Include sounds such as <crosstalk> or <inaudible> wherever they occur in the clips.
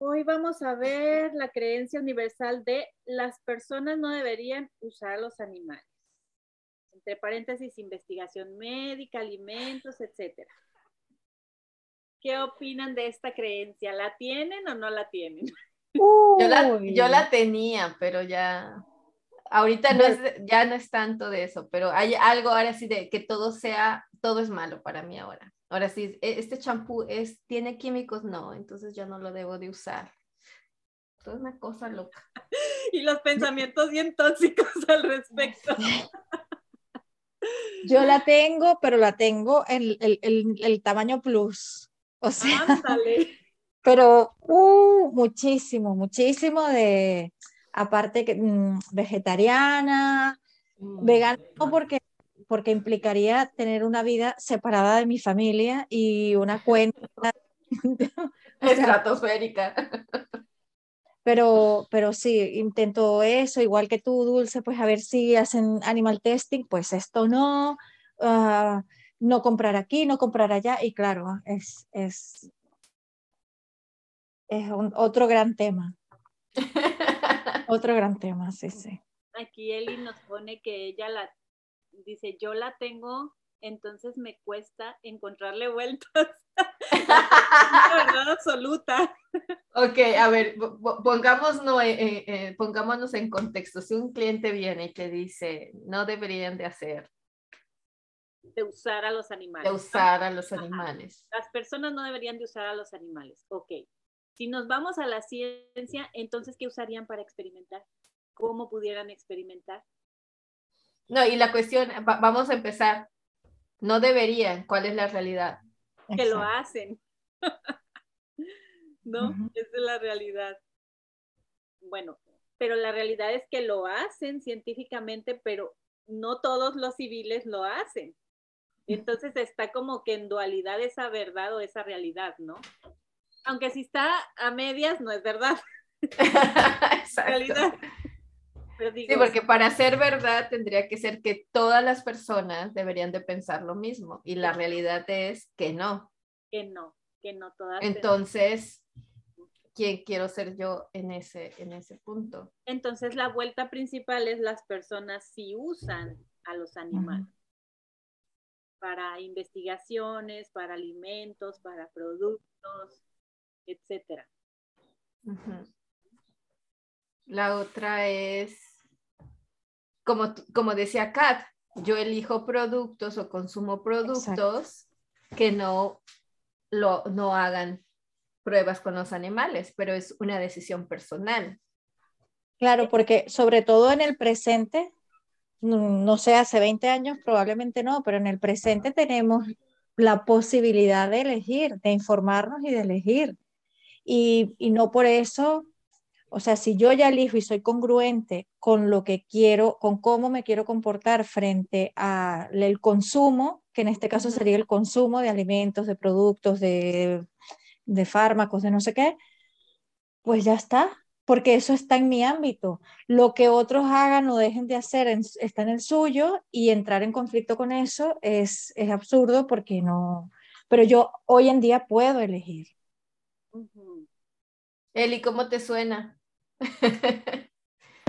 Hoy vamos a ver la creencia universal de las personas no deberían usar los animales. Entre paréntesis, investigación médica, alimentos, etcétera. ¿Qué opinan de esta creencia? ¿La tienen o no la tienen? Yo la, yo la tenía, pero ya, ahorita no es, ya no es tanto de eso, pero hay algo ahora sí de que todo sea, todo es malo para mí ahora. Ahora sí, e, este champú es, tiene químicos, no, entonces ya no lo debo de usar. Esto es una cosa loca. <laughs> Y los pensamientos bien tóxicos al respecto. <laughs> Yo la tengo, pero la tengo en el, el, el tamaño plus. O sea, <laughs> pero uh, muchísimo, muchísimo de, aparte que mm, vegetariana, mm. vegana, porque porque implicaría tener una vida separada de mi familia y una cuenta <laughs> <laughs> estratosférica. Pero, pero sí, intento eso, igual que tú, Dulce, pues a ver si hacen animal testing, pues esto no, uh, no comprar aquí, no comprar allá, y claro, es, es, es un, otro gran tema. <laughs> otro gran tema, sí, sí. Aquí Eli nos pone que ella la dice, yo la tengo, entonces me cuesta encontrarle vueltas. <laughs> la verdad absoluta. Ok, a ver, pongámonos, eh, eh, pongámonos en contexto. Si un cliente viene y te dice, no deberían de hacer. De usar a los animales. De usar a los animales. Las personas no deberían de usar a los animales. Ok. Si nos vamos a la ciencia, entonces, ¿qué usarían para experimentar? ¿Cómo pudieran experimentar? No, y la cuestión, vamos a empezar. No deberían, ¿cuál es la realidad? Que lo hacen. <laughs> ¿No? Esa es la realidad. Bueno, pero la realidad es que lo hacen científicamente, pero no todos los civiles lo hacen. Entonces está como que en dualidad esa verdad o esa realidad, ¿no? Aunque si está a medias, no es verdad. <laughs> Exacto. Realidad sí, porque para ser verdad tendría que ser que todas las personas deberían de pensar lo mismo y la realidad es que no. Que no, que no todas. Entonces, ¿quién quiero ser yo en ese, en ese punto? Entonces, la vuelta principal es las personas si usan a los animales. Para investigaciones, para alimentos, para productos, etcétera. La otra es como, decía Kat, yo elijo productos o consumo productos que no, lo, no hagan pruebas con los animales, pero es una decisión personal. Claro, porque sobre todo en el presente, no, sé, hace 20 años probablemente no, pero en el presente tenemos la posibilidad de elegir, de informarnos y de elegir. Y, y no por eso o sea, si yo ya elijo y soy congruente con lo que quiero, con cómo me quiero comportar frente al consumo, que en este caso sería el consumo de alimentos, de productos, de, de fármacos, de no sé qué, pues ya está, porque eso está en mi ámbito. Lo que otros hagan o dejen de hacer está en el suyo y entrar en conflicto con eso es, es absurdo porque no, pero yo hoy en día puedo elegir. Eli, ¿cómo te suena? <laughs>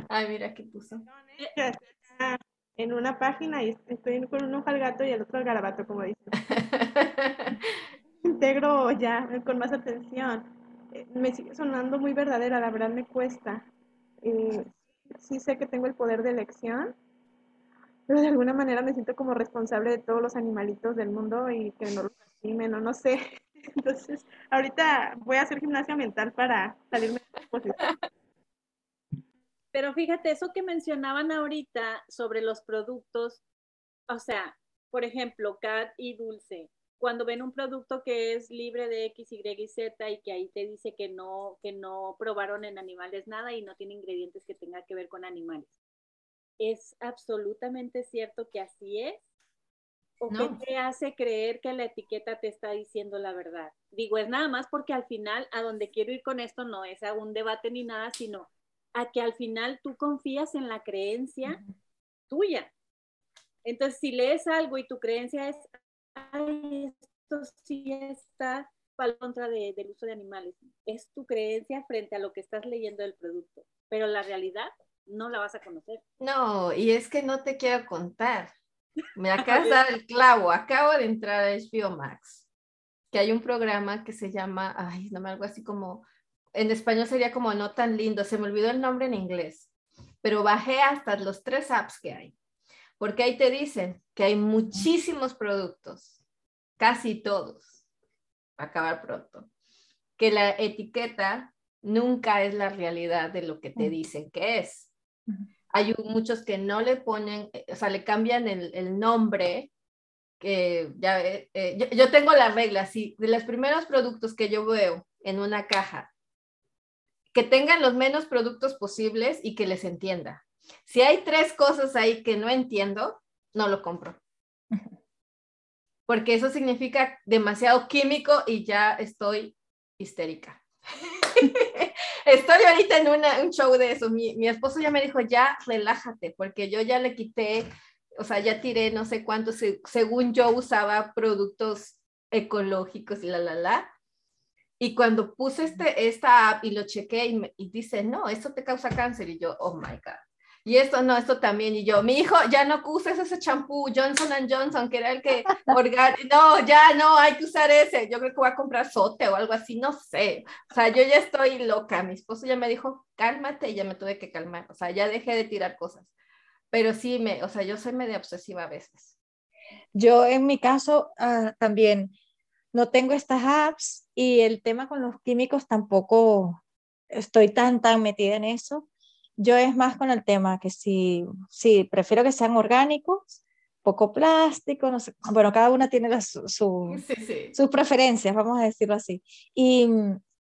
Ay, mira qué puso. En una página y estoy con un ojo al gato y el otro al garabato, como dice. <laughs> Integro ya con más atención. Eh, me sigue sonando muy verdadera, la verdad me cuesta. Eh, sí sé que tengo el poder de elección, pero de alguna manera me siento como responsable de todos los animalitos del mundo y que no los lastimen o no sé. Entonces, ahorita voy a hacer gimnasia mental para salirme de posición. Pero fíjate, eso que mencionaban ahorita sobre los productos, o sea, por ejemplo, Cat y Dulce, cuando ven un producto que es libre de X, Y y Z y que ahí te dice que no, que no probaron en animales nada y no tiene ingredientes que tengan que ver con animales. ¿Es absolutamente cierto que así es? ¿O qué te hace creer que la etiqueta te está diciendo la verdad? Digo, es nada más porque al final a donde quiero ir con esto no es a un debate ni nada, sino a que al final tú confías en la creencia tuya. Entonces, si lees algo y tu creencia es, ay, esto sí está contra de, del uso de animales, es tu creencia frente a lo que estás leyendo del producto, pero la realidad no la vas a conocer. No, y es que no te quiero contar. Me acabas de dar el clavo, acabo de entrar a HBO Max, que hay un programa que se llama, ay, no me algo así como, en español sería como no tan lindo, se me olvidó el nombre en inglés, pero bajé hasta los tres apps que hay, porque ahí te dicen que hay muchísimos productos, casi todos, acabar pronto, que la etiqueta nunca es la realidad de lo que te dicen que es. Hay muchos que no le ponen, eh, o sea, le cambian el, nombre, que ya, eh, eh, yo, yo, tengo la regla, si de los primeros productos que yo veo en una caja, que tengan los menos productos posibles y que les entienda. Si hay tres cosas ahí que no entiendo, no lo compro. <laughs> Porque eso significa demasiado químico y ya estoy histérica. <laughs> Estoy ahorita en un show de eso. Mi, esposo ya me dijo, ya relájate, porque yo ya le quité, o sea, ya tiré no sé cuántos, según yo usaba productos ecológicos y la, la, la. Y cuando puse este, esta app y lo chequé y, y dice, no, esto te causa cáncer. Y yo, oh my God. Y esto no, esto también. Y yo, mi hijo, ya no uses ese champú Johnson Johnson, que era el que <laughs> No, ya no, hay que usar ese. Yo creo que voy a comprar sote o algo así, no sé. O sea, yo ya estoy loca. Mi esposo ya me dijo, cálmate, y ya me tuve que calmar. O sea, ya dejé de tirar cosas. Pero sí, me, o sea, yo soy medio obsesiva a veces. Yo en mi caso ah, también no tengo estas apps y el tema con los químicos tampoco estoy tan, tan metida en eso yo es más con el tema que si, sí, prefiero que sean orgánicos, poco plástico, no sé, bueno, cada una tiene sus preferencias, vamos a decirlo así. Y,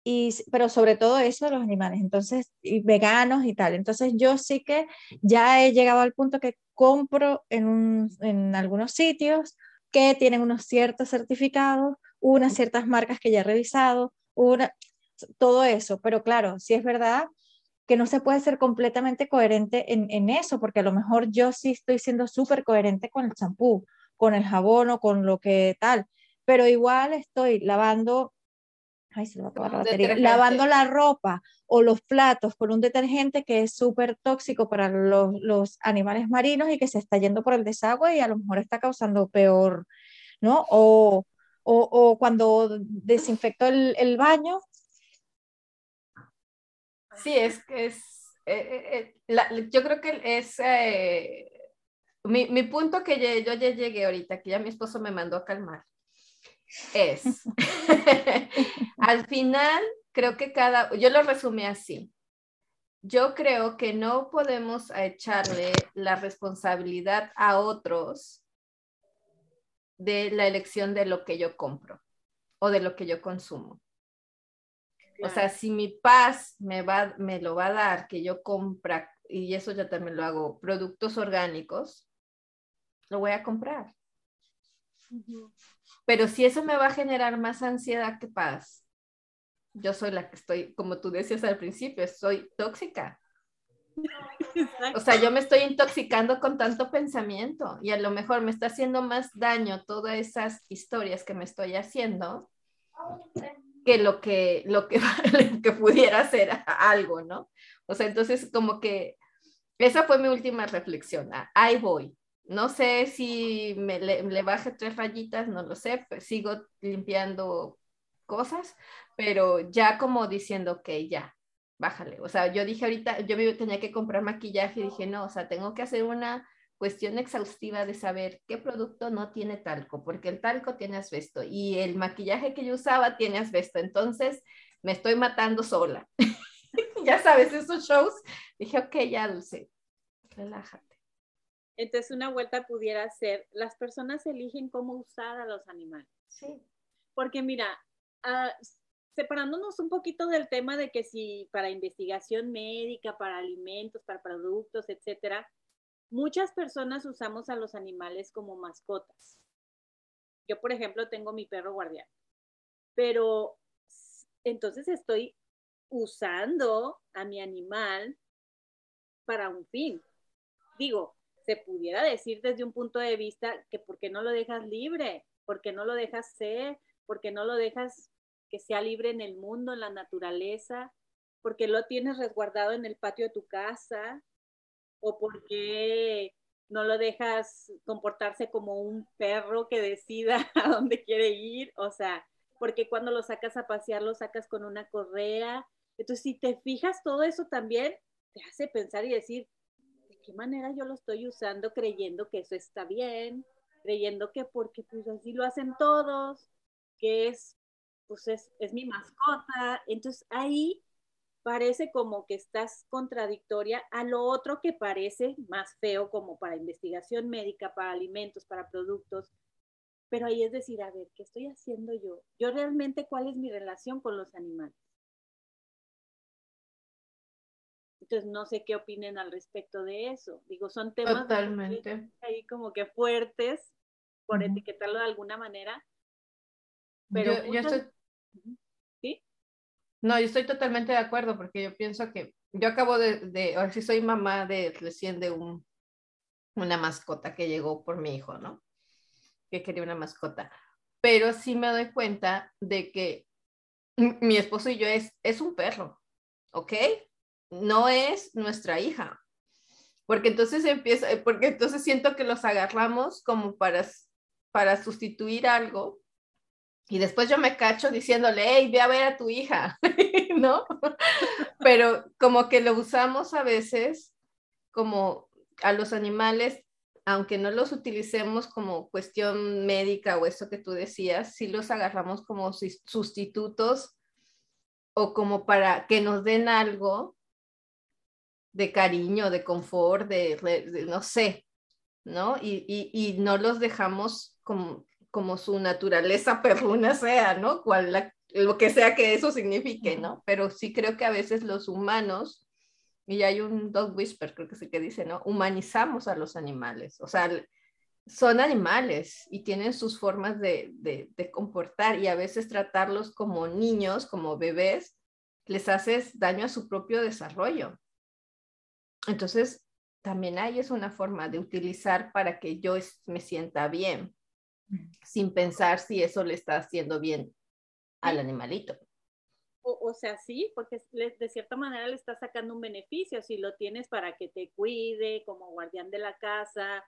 y, pero sobre todo eso de los animales, entonces, y veganos y tal. Entonces yo sí que ya he llegado al punto que compro en, un, en algunos sitios que tienen unos ciertos certificados, unas ciertas marcas que ya he revisado, una, todo eso. Pero claro, si es verdad que no se puede ser completamente coherente en, en eso, porque a lo mejor yo sí estoy siendo súper coherente con el champú, con el jabón o con lo que tal, pero igual estoy lavando, ay, se va a la batería, lavando la ropa o los platos con un detergente que es súper tóxico para los, los, animales marinos y que se está yendo por el desagüe y a lo mejor está causando peor, ¿no? O, o, o cuando desinfecto el, el baño, Sí, es que es, eh, eh, eh, yo creo que es, mi, mi, punto que yo ya llegué ahorita, que ya mi esposo me mandó a calmar, es, <laughs> al final creo que cada, yo lo resumí así, yo creo que no podemos echarle la responsabilidad a otros de la elección de lo que yo compro o de lo que yo consumo. O sea, si mi paz me, va, me lo va a dar, que yo compra, y eso ya también lo hago, productos orgánicos, lo voy a comprar. Pero si eso me va a generar más ansiedad que paz, yo soy la que estoy, como tú decías al principio, soy tóxica. <laughs> O sea, yo me estoy intoxicando con tanto pensamiento y a lo mejor me está haciendo más daño todas esas historias que me estoy haciendo que lo que, lo que, <laughs> que pudiera ser algo, ¿no? O sea, entonces como que esa fue mi última reflexión. Ah, ahí voy. No sé si me le, baje tres rayitas, no lo sé, pues sigo limpiando cosas, pero ya como diciendo, que ya, bájale. O sea, yo dije ahorita, yo tenía que comprar maquillaje y dije, no, o sea, tengo que hacer una cuestión exhaustiva de saber qué producto no tiene talco, porque el talco tiene asbesto y el maquillaje que yo usaba tiene asbesto, entonces me estoy matando sola. <laughs> ya sabes, esos shows, dije, ok, ya Dulce, relájate. Entonces una vuelta pudiera ser, las personas eligen cómo usar a los animales. Sí. Porque mira, uh, separándonos un poquito del tema de que si para investigación médica, para alimentos, para productos, etcétera, Muchas personas usamos a los animales como mascotas. Yo, por ejemplo, tengo mi perro guardián, pero entonces estoy usando a mi animal para un fin. Digo, se pudiera decir desde un punto de vista que por qué no lo dejas libre, por qué no lo dejas ser, por qué no lo dejas que sea libre en el mundo, en la naturaleza, porque lo tienes resguardado en el patio de tu casa, o porque no lo dejas comportarse como un perro que decida <laughs> a dónde quiere ir, o sea, porque cuando lo sacas a pasear lo sacas con una correa. Entonces, si te fijas, todo eso también te hace pensar y decir, ¿de qué manera yo lo estoy usando creyendo que eso está bien? Creyendo que porque pues así lo hacen todos, que es, pues es, es mi mascota. Entonces ahí parece como que estás contradictoria a lo otro que parece más feo como para investigación médica, para alimentos, para productos. Pero ahí es decir, a ver, ¿qué estoy haciendo yo? Yo realmente, ¿cuál es mi relación con los animales? Entonces, no sé qué opinen al respecto de eso. Digo, son temas ahí como que fuertes, por etiquetarlo de alguna manera. Pero yo, estoy... No, yo estoy totalmente de acuerdo porque yo pienso que yo acabo de, de ahora sí soy mamá de recién de un, una mascota que llegó por mi hijo, ¿no? Que quería una mascota. Pero sí me doy cuenta de que mi esposo y yo es, es un perro, ¿ok? no es nuestra hija. Porque entonces empieza, porque entonces siento que los agarramos como para, para sustituir algo y después yo me cacho diciéndole, hey, ve a ver a tu hija, <laughs> ¿no? Pero como que lo usamos a veces como a los animales, aunque no los utilicemos como cuestión médica o eso que tú decías, sí los agarramos como sustitutos o como para que nos den algo de cariño, de confort, de, no sé, ¿no? Y, no los dejamos como, como su naturaleza <laughs> perruna sea, ¿no? Cual lo que sea que eso signifique, ¿no? Pero sí creo que a veces los humanos, y hay un dog whisper, creo que sí que dice, ¿no? Humanizamos a los animales, o sea, son animales y tienen sus formas de, de comportar y a veces tratarlos como niños, como bebés, les haces daño a su propio desarrollo. Entonces, también ahí es una forma de utilizar para que yo me sienta bien, sin pensar si eso le está haciendo bien al animalito. O, sea, sí, porque de cierta manera le está sacando un beneficio. Si lo tienes para que te cuide como guardián de la casa,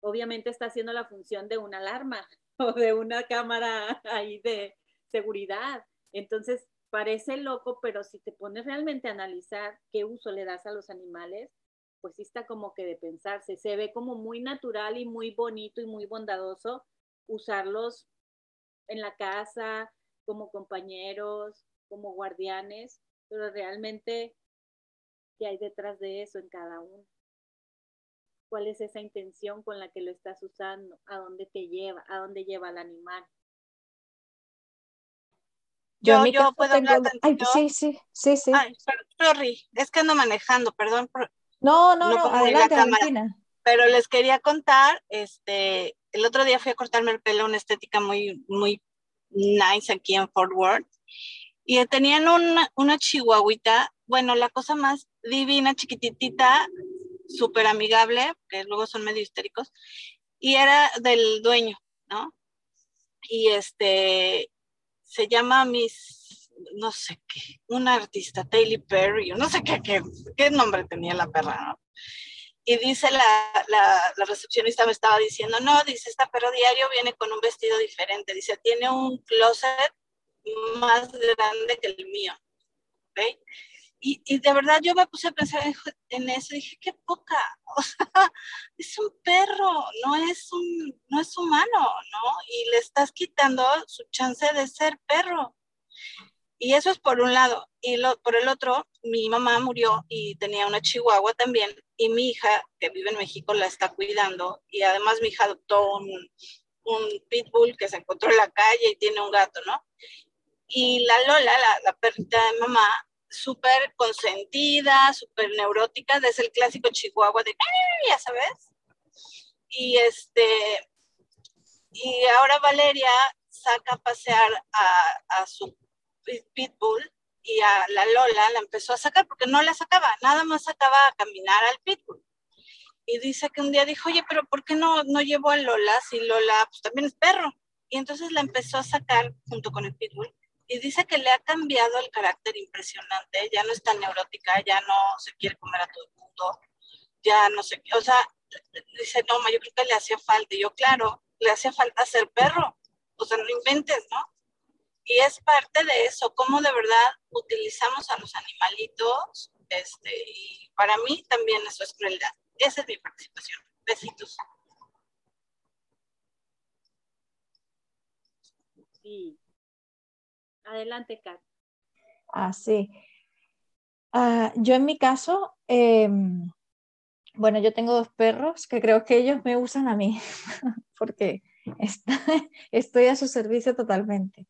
obviamente está haciendo la función de una alarma <laughs> o de una cámara ahí de seguridad. Entonces, parece loco, pero si te pones realmente a analizar qué uso le das a los animales, pues sí está como que de pensarse. Se ve como muy natural y muy bonito y muy bondadoso usarlos en la casa, como compañeros, como guardianes, pero realmente, ¿qué hay detrás de eso en cada uno? ¿Cuál es esa intención con la que lo estás usando? ¿A dónde te lleva? ¿A dónde lleva el animal? Yo, yo, puedo hablar Ay, sí, sí, sí, sí. Ay, sorry, es que ando manejando, perdón. No, no, no, adelante, Pero les quería contar, este, el otro día fui a cortarme el pelo, una estética muy, muy nice aquí en Fort Worth. Y tenían una, una chihuahuita, bueno, la cosa más divina, chiquititita, súper amigable, que luego son medio histéricos, y era del dueño, ¿no? Y este, se llama Miss, no sé qué, una artista, Taylor Perry, no sé qué, qué, nombre tenía la perra. Y dice la, la, la, recepcionista me estaba diciendo, no, dice, esta perro diario viene con un vestido diferente, dice, tiene un closet más grande que el mío, ¿ok? Y, y, de verdad yo me puse a pensar en, eso dije, qué poca, o sea, <laughs> es un perro, no es, un, no es humano, ¿no? Y le estás quitando su chance de ser perro. Y eso es por un lado. Y lo, por el otro, mi mamá murió y tenía una chihuahua también. Y mi hija, que vive en México, la está cuidando. Y además mi hija adoptó un, un pitbull que se encontró en la calle y tiene un gato, ¿no? Y la Lola, la, la de mamá, súper consentida, súper neurótica, desde el clásico chihuahua de, ya sabes. Y este, y ahora Valeria saca a pasear a, a su pitbull y a la Lola la empezó a sacar porque no la sacaba, nada más sacaba a caminar al pitbull. Y dice que un día dijo, oye, pero ¿por qué no, no llevo a Lola si Lola pues, también es perro? Y entonces la empezó a sacar junto con el pitbull y dice que le ha cambiado el carácter impresionante, ya no es tan neurótica, ya no se quiere comer a todo el mundo, ya no sé o sea, dice, no, yo creo que le hacía falta, y yo, claro, le hacía falta ser perro, o sea, no inventes, ¿no? Y es parte de eso, cómo de verdad utilizamos a los animalitos, este, y para mí también eso es crueldad. Esa es mi participación. Besitos. Sí. Adelante, Kat. Ah, sí. Ah, yo en mi caso, em, bueno, yo tengo dos perros que creo que ellos me usan a mí, <laughs> porque estoy a su servicio totalmente.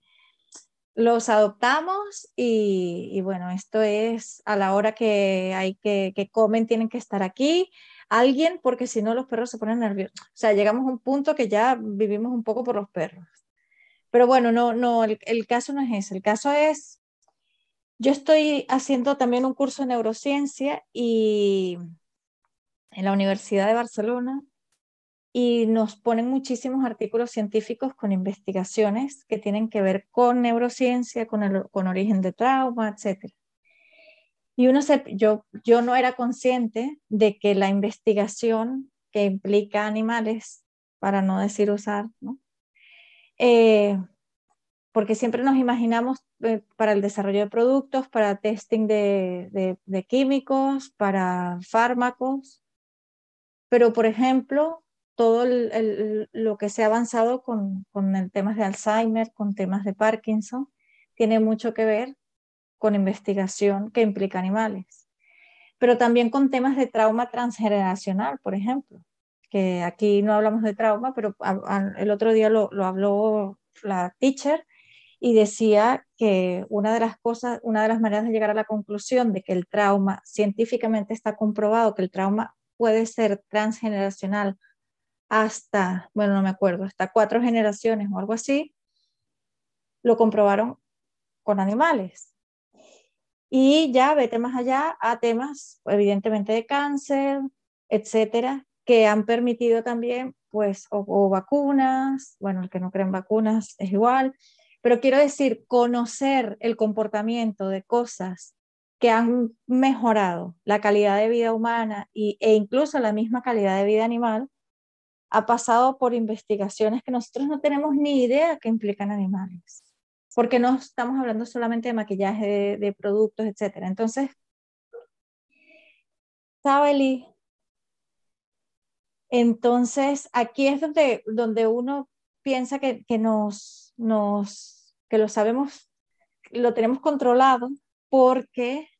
Los adoptamos y, bueno, esto es a la hora que hay que, que comen, tienen que estar aquí alguien, porque si no los perros se ponen nerviosos. O sea, llegamos a un punto que ya vivimos un poco por los perros. Pero bueno, no, no, el, el caso no es ese. El caso es, yo estoy haciendo también un curso de neurociencia y en la Universidad de Barcelona y nos ponen muchísimos artículos científicos con investigaciones que tienen que ver con neurociencia, con, el, con origen de trauma, etc. Y uno se, yo, yo no era consciente de que la investigación que implica animales, para no decir usar, ¿no? Eh, porque siempre nos imaginamos eh, para el desarrollo de productos, para testing de, de, de químicos, para fármacos, pero por ejemplo, todo el, lo que se ha avanzado con, con el temas de Alzheimer, con temas de Parkinson, tiene mucho que ver con investigación que implica animales, pero también con temas de trauma transgeneracional, por ejemplo, que aquí no hablamos de trauma, pero el otro día lo, lo habló la teacher y decía que una de las cosas, una de las maneras de llegar a la conclusión de que el trauma, científicamente está comprobado que el trauma puede ser transgeneracional hasta, bueno, no me acuerdo, hasta cuatro generaciones o algo así, lo comprobaron con animales. Y ya vete más allá a temas, evidentemente, de cáncer, etcétera, que han permitido también, pues, o, vacunas, bueno, el que no creen vacunas es igual, pero quiero decir, conocer el comportamiento de cosas que han mejorado la calidad de vida humana y, e incluso la misma calidad de vida animal, ha pasado por investigaciones que nosotros no tenemos ni idea que implican animales porque no estamos hablando solamente de maquillaje, de, productos, etc. Entonces, Sabeli, entonces aquí es donde, donde uno piensa que, que, nos, nos, que lo sabemos, lo tenemos controlado porque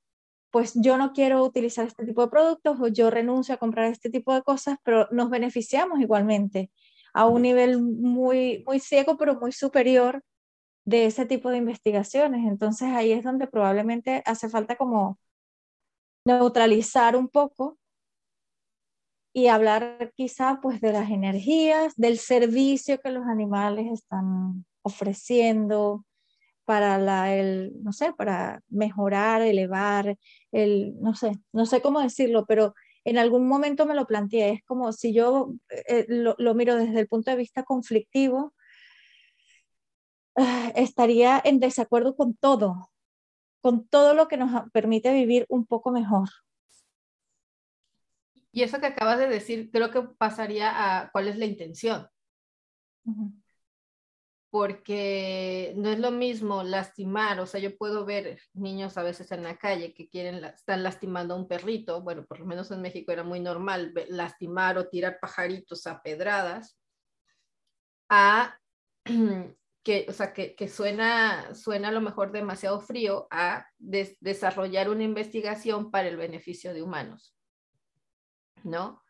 pues yo no quiero utilizar este tipo de productos o yo renuncio a comprar este tipo de cosas, pero nos beneficiamos igualmente a un nivel muy, muy ciego, pero muy superior de ese tipo de investigaciones. Entonces ahí es donde probablemente hace falta como neutralizar un poco y hablar quizá pues de las energías, del servicio que los animales están ofreciendo para la, el, no sé, para mejorar, elevar, el, no sé, no sé cómo decirlo, pero en algún momento me lo planteé, es como si yo eh, lo, lo, miro desde el punto de vista conflictivo, Ah, estaría en desacuerdo con todo, con todo lo que nos permite vivir un poco mejor. Y eso que acabas de decir, creo que pasaría a cuál es la intención. Porque no es lo mismo lastimar, o sea, yo puedo ver niños a veces en la calle que quieren, están lastimando a un perrito, bueno, por lo menos en México era muy normal lastimar o tirar pajaritos a pedradas, a <clears throat> que, o sea, que, que, suena, suena a lo mejor demasiado frío a desarrollar una investigación para el beneficio de humanos, ¿no?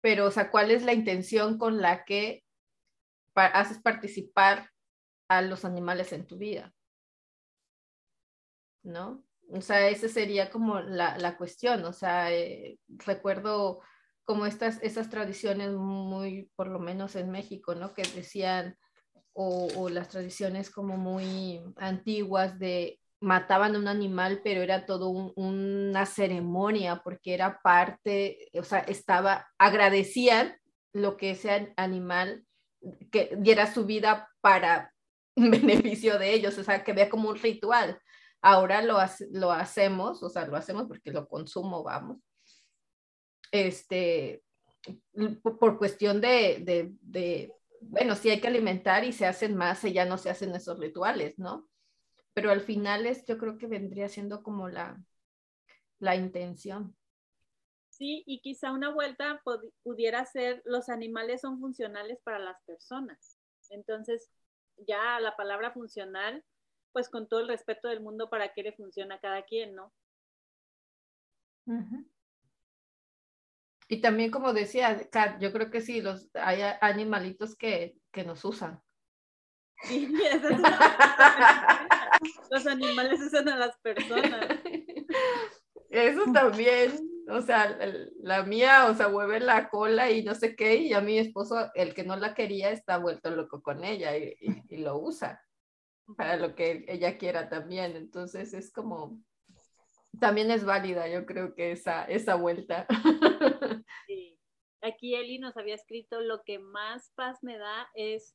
Pero, o sea, ¿cuál es la intención con la que haces participar a los animales en tu vida? ¿No? O sea, esa sería como la, la cuestión, o sea, eh, recuerdo como estas, esas tradiciones muy, por lo menos en México, ¿no? Que decían, o, las tradiciones como muy antiguas de mataban a un animal, pero era todo una ceremonia porque era parte, o sea, estaba, agradecían lo que ese animal que diera su vida para <laughs> beneficio de ellos, o sea, que vea como un ritual. Ahora lo, lo hacemos, o sea, lo hacemos porque lo consumo, vamos. Este, por, cuestión de, de, de, bueno, sí hay que alimentar y se hacen más y ya no se hacen esos rituales, ¿no? Pero al final es, yo creo que vendría siendo como la, la intención. Sí, y quizá una vuelta pudiera ser, los animales son funcionales para las personas. Entonces, ya la palabra funcional, pues con todo el respeto del mundo, ¿para qué le funciona a cada quien, no? Y también, como decía Kat, yo creo que sí, los, hay animalitos que, que nos usan. Sí, <laughs> es <laughs> los animales usan a las personas. Eso también, o sea, la mía, o sea, mueve la cola y no sé qué, y a mi esposo, el que no la quería, está vuelto loco con ella y, lo usa para lo que ella quiera también. Entonces es como, también es válida, yo creo que esa, esa vuelta. <laughs> Sí. Aquí Eli nos había escrito, lo que más paz me da es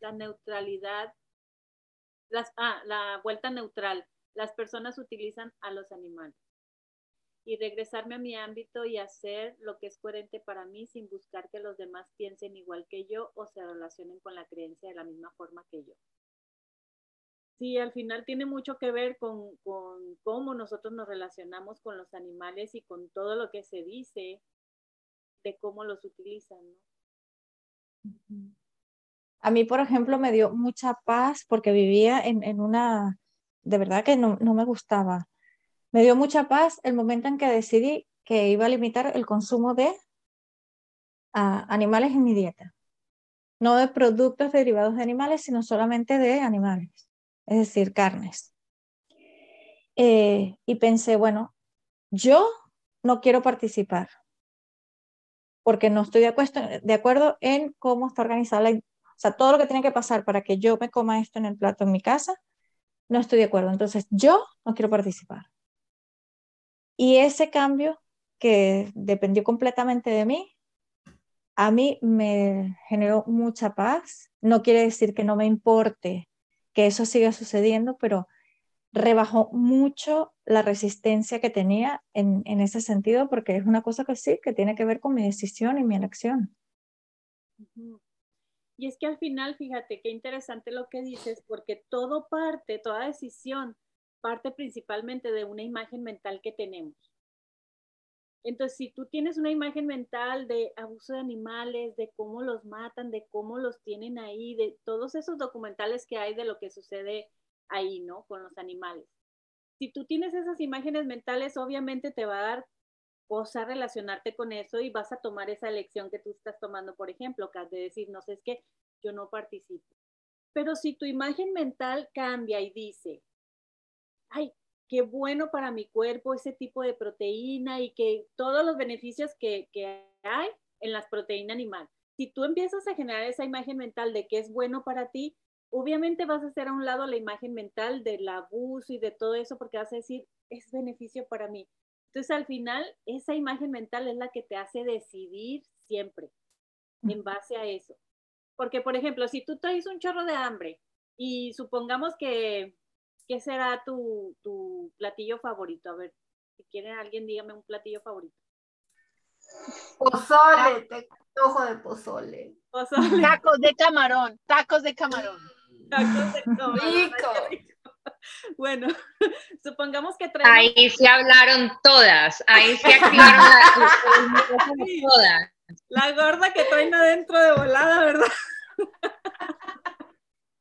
la neutralidad, las, ah, la vuelta neutral. Las personas utilizan a los animales. Y regresarme a mi ámbito y hacer lo que es coherente para mí sin buscar que los demás piensen igual que yo o se relacionen con la creencia de la misma forma que yo. Sí, al final tiene mucho que ver con, cómo nosotros nos relacionamos con los animales y con todo lo que se dice de cómo los utilizan, A mí, por ejemplo, me dio mucha paz porque vivía en, una, de verdad que no, me gustaba. Me dio mucha paz el momento en que decidí que iba a limitar el consumo de animales en mi dieta. No de productos derivados de animales, sino solamente de animales es decir, carnes. Eh, y pensé, bueno, yo no quiero participar porque no estoy de, de acuerdo en cómo está organizada la... O sea, todo lo que tiene que pasar para que yo me coma esto en el plato en mi casa, no estoy de acuerdo. Entonces, yo no quiero participar. Y ese cambio que dependió completamente de mí, a mí me generó mucha paz. No quiere decir que no me importe que eso siga sucediendo, pero rebajó mucho la resistencia que tenía en, ese sentido, porque es una cosa que sí, que tiene que ver con mi decisión y mi elección. Y es que al final, fíjate, qué interesante lo que dices, porque todo parte, toda decisión parte principalmente de una imagen mental que tenemos. Entonces, si tú tienes una imagen mental de abuso de animales, de cómo los matan, de cómo los tienen ahí, de todos esos documentales que hay de lo que sucede ahí, ¿no? Con los animales. Si tú tienes esas imágenes mentales, obviamente te va a dar cosa relacionarte con eso y vas a tomar esa elección que tú estás tomando, por ejemplo, que has de decir, no sé, es que yo no participo. Pero si tu imagen mental cambia y dice, ay, qué bueno para mi cuerpo ese tipo de proteína y que todos los beneficios que, hay en las proteínas animales. Si tú empiezas a generar esa imagen mental de que es bueno para ti, obviamente vas a hacer a un lado la imagen mental del abuso y de todo eso porque vas a decir, es beneficio para mí. Entonces al final, esa imagen mental es la que te hace decidir siempre en base a eso. Porque, por ejemplo, si tú traes un chorro de hambre y supongamos que ¿qué será tu, platillo favorito? A ver, si quiere alguien, dígame un platillo favorito. Pozole, te ojo de pozole. pozole. Tacos de camarón, tacos de camarón. Tacos de camarón. Rico. Bueno, <laughs> supongamos que traemos... Ahí se hablaron todas, ahí se activaron todas. La gorda que traen adentro de volada, ¿verdad? <laughs>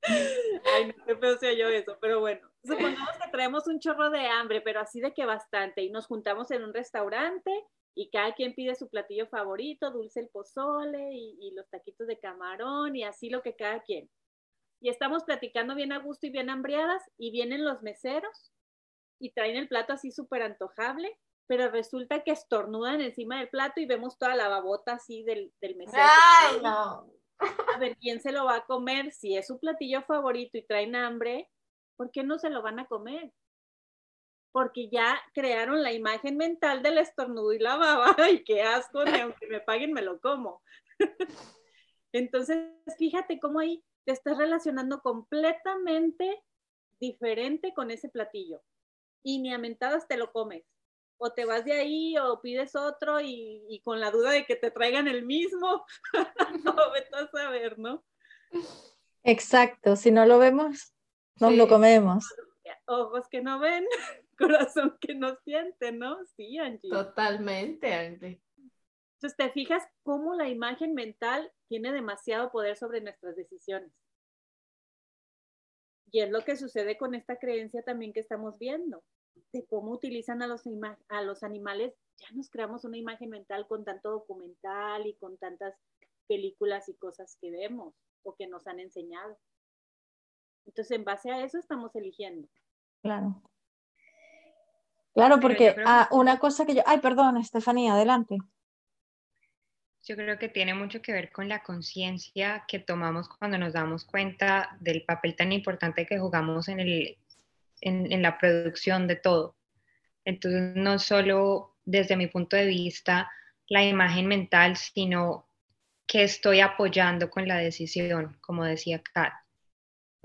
Ay, no, qué feo se yo eso, pero bueno supongamos que traemos un chorro de hambre, pero así de que bastante, y nos juntamos en un restaurante y cada quien pide su platillo favorito, dulce el pozole y, los taquitos de camarón y así lo que cada quien. Y estamos platicando bien a gusto y bien hambriadas y vienen los meseros y traen el plato así súper antojable, pero resulta que estornudan encima del plato y vemos toda la babota así del, del mesero. ¡Ay, no! A ver, ¿quién se lo va a comer? Si es su platillo favorito y traen hambre, ¿por qué no se lo van a comer? Porque ya crearon la imagen mental del estornudo y la baba, <laughs> y qué asco, ni aunque me paguen me lo como. <laughs> Entonces, fíjate cómo ahí te estás relacionando completamente diferente con ese platillo. Y ni a mentadas te lo comes. O te vas de ahí o pides otro y, con la duda de que te traigan el mismo. <laughs> o vete a saber, ¿no? Exacto, si no lo vemos, nos lo comemos. Ojos que no ven, <laughs> corazón que no siente, ¿no? Sí, Angie. Totalmente, Angie. Entonces, te fijas cómo la imagen mental tiene demasiado poder sobre nuestras decisiones. Y es lo que sucede con esta creencia también que estamos viendo, de cómo utilizan a los, a los animales. Ya nos creamos una imagen mental con tanto documental y con tantas películas y cosas que vemos o que nos han enseñado. Entonces, en base a eso estamos eligiendo. Claro. Claro, porque ah, una cosa que yo... Ay, perdón, Estefanía, adelante. Yo creo que tiene mucho que ver con la conciencia que tomamos cuando nos damos cuenta del papel tan importante que jugamos en, el, en, la producción de todo. Entonces, no solo desde mi punto de vista la imagen mental, sino que estoy apoyando con la decisión, como decía Kat.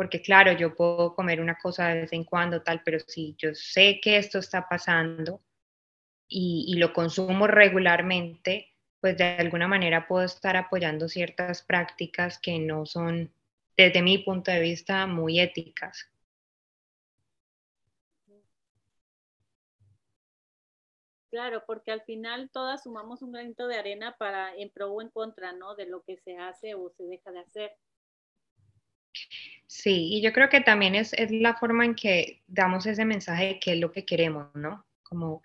Porque claro, yo puedo comer una cosa de vez en cuando, tal, pero si yo sé que esto está pasando y, lo consumo regularmente, pues de alguna manera puedo estar apoyando ciertas prácticas que no son, desde mi punto de vista, muy éticas. Claro, porque al final todas sumamos un granito de arena para en pro o en contra, ¿no? De lo que se hace o se deja de hacer. Sí, y yo creo que también es, es la forma en que damos ese mensaje de qué es lo que queremos, ¿no? Como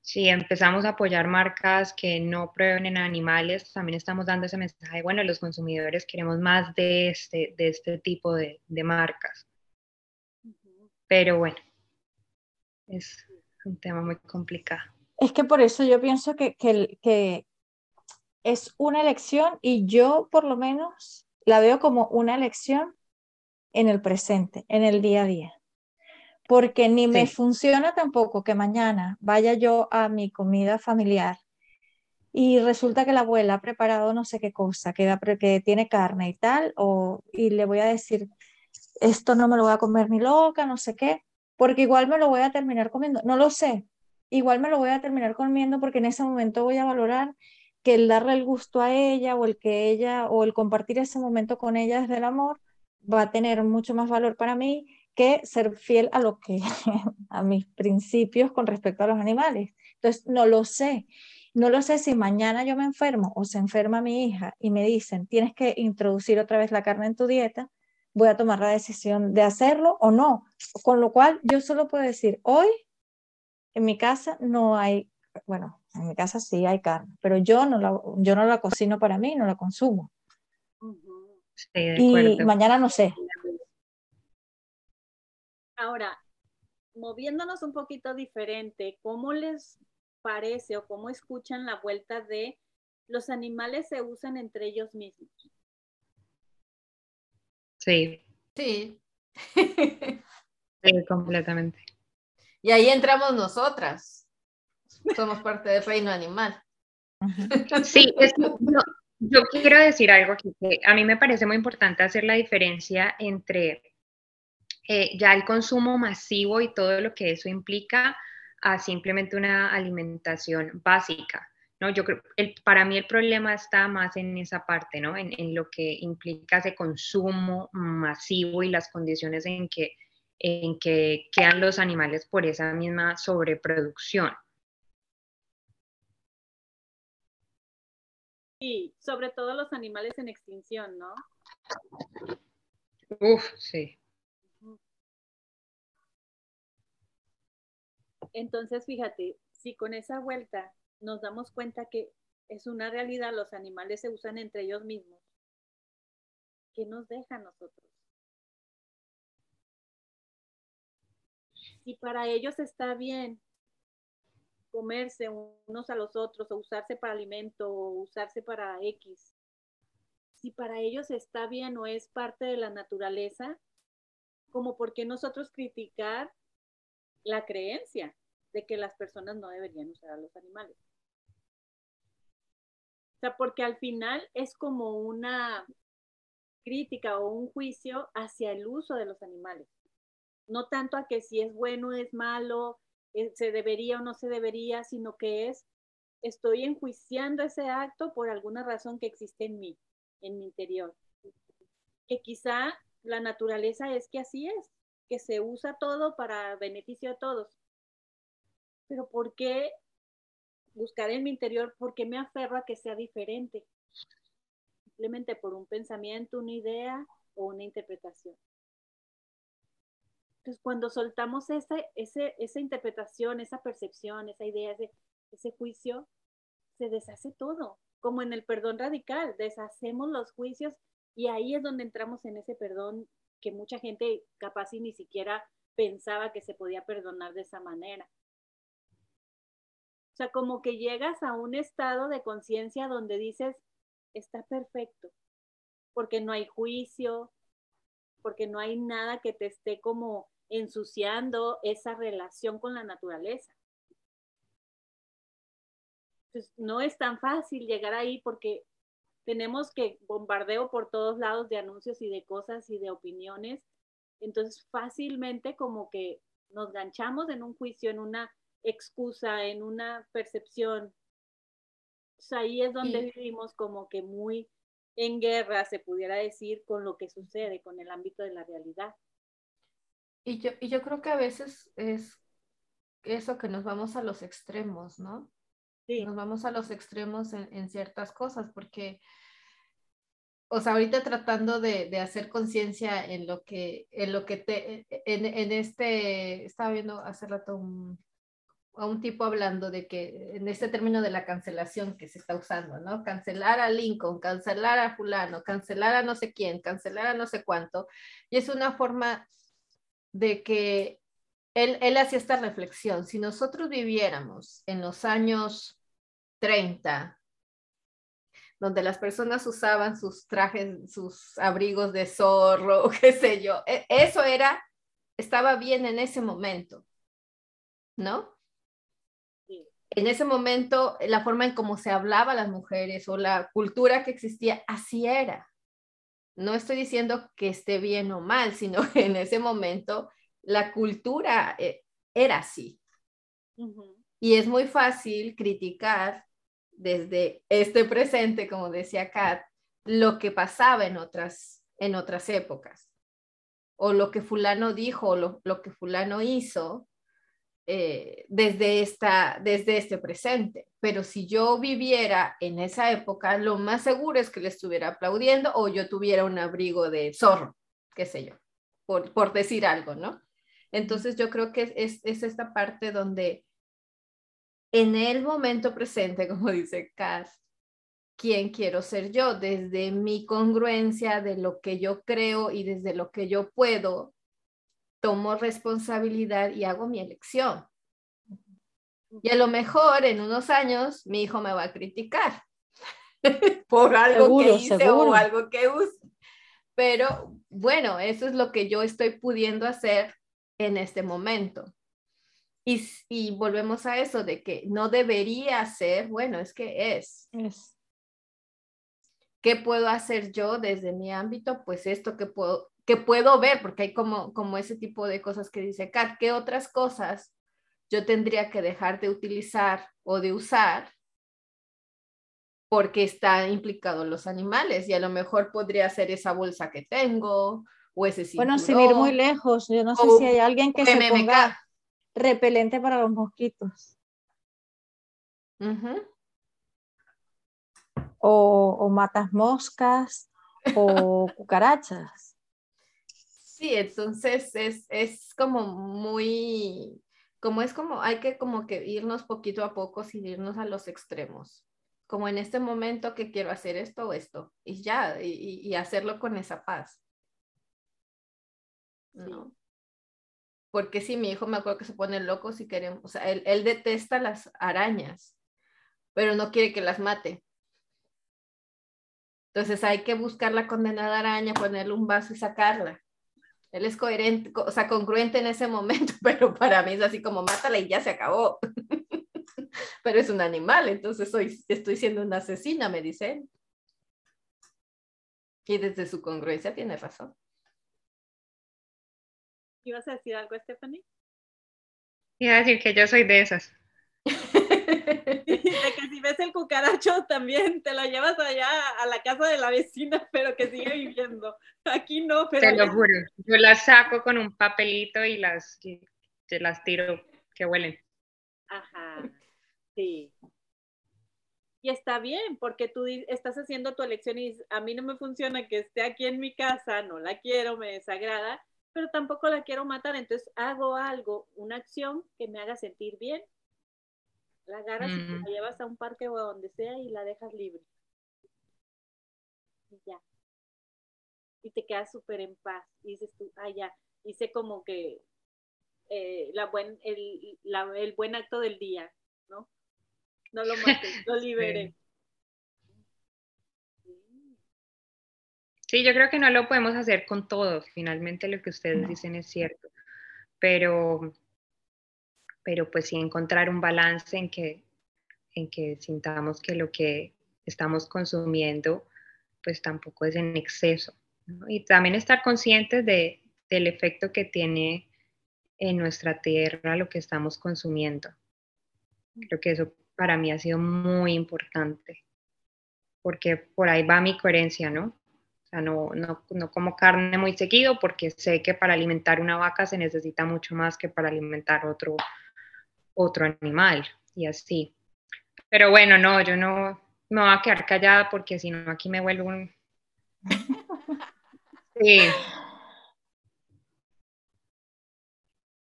si empezamos a apoyar marcas que no prueben animales, también estamos dando ese mensaje, bueno, los consumidores queremos más de este, de este tipo de, marcas. Pero bueno, es un tema muy complicado. Es que por eso yo pienso que, que es una elección y yo por lo menos la veo como una elección en el presente, en el día a día. Porque ni me funciona tampoco que mañana vaya yo a mi comida familiar y resulta que la abuela ha preparado no sé qué cosa, que, que tiene carne y tal, o, y le voy a decir, esto no me lo voy a comer ni loca, no sé qué, porque igual me lo voy a terminar comiendo, no lo sé, igual me lo voy a terminar comiendo porque en ese momento voy a valorar que el darle el gusto a ella o el que ella o el compartir ese momento con ella desde el amor va a tener mucho más valor para mí que ser fiel a lo que <laughs> a mis principios con respecto a los animales. Entonces, no lo sé. No lo sé si mañana yo me enfermo o se enferma mi hija y me dicen, tienes que introducir otra vez la carne en tu dieta, voy a tomar la decisión de hacerlo o no. Con lo cual, yo solo puedo decir, hoy en mi casa no hay, bueno, en mi casa sí hay carne, pero yo no la, yo no la cocino para mí, no la consumo. Y mañana no sé, Ahora, moviéndonos un poquito diferente, ¿cómo les parece o cómo escuchan la vuelta de los animales se usan entre ellos mismos? Sí. Sí. <laughs> sí, completamente. Y ahí entramos nosotras. Somos parte del reino animal. Sí, yo quiero decir algo aquí, que a mí me parece muy importante hacer la diferencia entre eh, ya el consumo masivo y todo lo que eso implica a simplemente una alimentación básica. ¿no? Yo creo, el, para mí el problema está más en esa parte, ¿no? En, en, lo que implica ese consumo masivo y las condiciones en que, en que quedan los animales por esa misma sobreproducción. Y sobre todo los animales en extinción, ¿no? Uf, sí. Entonces, fíjate, si con esa vuelta nos damos cuenta que es una realidad, los animales se usan entre ellos mismos, ¿qué nos deja a nosotros? Si para ellos está bien comerse unos a los otros o usarse para alimento o usarse para X, si para ellos está bien o es parte de la naturaleza, como por qué nosotros criticar la creencia de que las personas no deberían usar a los animales. O sea, porque al final es como una, crítica o un juicio hacia el uso de los animales. No tanto a que si es bueno, es malo, se debería o no se debería, sino que es, estoy enjuiciando ese acto por alguna razón que existe en mí, en mi interior. Que quizá la naturaleza es que así es, que se usa todo para beneficio de todos. Pero ¿por qué buscar en mi interior, por qué me aferro a que sea diferente? Simplemente por un pensamiento, una idea o una interpretación. Entonces, cuando soltamos ese, ese, esa interpretación, esa percepción, esa idea, ese, ese juicio, se deshace todo, como en el perdón radical, deshacemos los juicios y ahí es donde entramos en ese perdón que mucha gente capaz y ni siquiera pensaba que se podía perdonar de esa manera. O sea, como que llegas a un estado de conciencia donde dices, está perfecto, porque no hay juicio, porque no hay nada que te esté como ensuciando esa relación con la naturaleza. Entonces, no es tan fácil llegar ahí porque tenemos que bombardeo por todos lados de anuncios y de cosas y de opiniones. Entonces, fácilmente como que nos ganchamos en un juicio, en una excusa, en una percepción. ahí es donde vivimos como que muy en guerra, se pudiera decir, con lo que sucede, con el ámbito de la realidad. Y yo, y yo creo que a veces es eso que nos vamos a los extremos, ¿no? Nos vamos a los extremos en, ciertas cosas, porque, o sea, ahorita tratando de, hacer conciencia en lo que, en lo que te, en, este, estaba viendo hace rato un, a un tipo hablando de que en este término de la cancelación que se está usando, ¿no? Cancelar a Lincoln, cancelar a fulano, cancelar a no sé quién, cancelar a no sé cuánto. Y es una forma de que él, él hacía esta reflexión. Si nosotros viviéramos en los años 30, donde las personas usaban sus trajes, sus abrigos de zorro, <laughs> qué sé yo. E, eso era, estaba bien en ese momento, ¿no? En ese momento, la forma en cómo se hablaba a las mujeres o la cultura que existía, así era. No estoy diciendo que esté bien o mal, sino <laughs> que en ese momento la cultura eh, era así. Y es muy fácil criticar desde este presente, como decía Kat, lo que pasaba en otras, en otras épocas, o lo que fulano dijo, o lo, que fulano hizo eh, desde, esta, desde este presente. Pero si yo viviera en esa época, lo más seguro es que le estuviera aplaudiendo o yo tuviera un abrigo de zorro, qué sé yo, por, por decir algo, ¿no? Entonces yo creo que es, es esta parte donde en el momento presente, <laughs> como dice Cass, quién quiero ser yo, desde mi congruencia de lo que yo creo y desde lo que yo puedo, tomo responsabilidad y hago mi elección. Y a lo mejor en unos años mi hijo me va a criticar <laughs> por algo que hice o algo que use. Pero bueno, eso es lo que yo estoy pudiendo hacer en este momento. Y, volvemos a eso de que no debería ser, bueno, es que es. es. ¿Qué puedo hacer yo desde mi ámbito? Pues esto que puedo, que puedo ver, porque hay como, como ese tipo de cosas que dice Kat, ¿qué otras cosas yo tendría que dejar de utilizar o de usar porque está implicado los animales y a lo mejor podría ser esa bolsa que tengo o ese cinturón. Bueno, sin ir muy lejos, yo no sé si hay alguien que se ponga repelente para los mosquitos. o, matas moscas o cucarachas. Sí, entonces es, es, como muy, como es como, hay que como que irnos poquito a poco sin irnos a los extremos. Como en este momento que quiero hacer esto o esto, y ya, y, hacerlo con esa paz. ¿no? porque sí, mi hijo me acuerdo que se pone loco si queremos, o sea, él, detesta las arañas, pero no quiere que las mate. Entonces hay que buscar la condenada araña, ponerle un vaso y sacarla. Él es coherente, o sea, congruente en ese momento, <laughs> pero para mí es así como mátala y ya se acabó. <laughs> pero es un animal, entonces soy, estoy siendo una asesina, me dicen. Y desde su congruencia tiene razón. ¿Ibas a decir algo, Stephanie? Iba a decir que yo soy de esas. <laughs> <laughs> de que si ves el cucaracho también te lo llevas allá a la casa de la vecina, <laughs> pero que sigue viviendo. Aquí no, pero... Te lo juro, yo las saco con un papelito y las, te las tiro que huelen. Ajá, sí. Y está bien, porque tú estás haciendo tu elección y a mí no me funciona que esté aquí en mi casa, no la quiero, me desagrada, pero tampoco la quiero matar, entonces hago algo, una acción que me haga sentir bien. La agarras y la llevas a un parque o a donde sea y la dejas libre. Y ya. Y te quedas súper en paz. Y dices tú, ah, ya, hice como que eh, la buen, el, el buen acto del día, ¿no? No lo maté, <laughs> lo liberé. Sí, yo creo que no lo podemos hacer con todo. Finalmente lo que ustedes dicen es cierto. Pero, pero pues sí encontrar un balance en que, en que sintamos que lo que estamos consumiendo pues tampoco es en exceso. Y también estar conscientes de, del efecto que tiene en nuestra tierra lo que estamos consumiendo. Creo que eso para mí ha sido muy importante, porque por ahí va mi coherencia, ¿no? O sea, no, no, no, como carne muy seguido porque sé que para alimentar una vaca se necesita mucho más que para alimentar otro, otro animal y así. Pero bueno, no, yo no me voy a quedar callada porque si no aquí me vuelvo un... <laughs> Sí.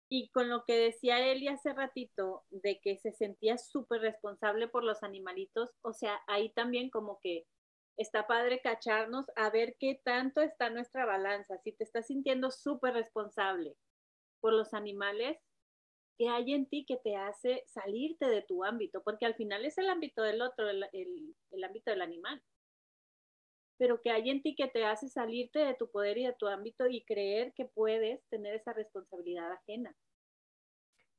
Y con lo que decía Eli hace ratito, de que se sentía súper responsable por los animalitos, o sea, ahí también como que está padre cacharnos a ver qué tanto está nuestra balanza. Si te estás sintiendo súper responsable por los animales, ¿qué hay en ti que te hace salirte de tu ámbito? Porque al final es el ámbito del otro, el, el, ámbito del animal. Pero ¿qué hay en ti que te hace salirte de tu poder y de tu ámbito y creer que puedes tener esa responsabilidad ajena.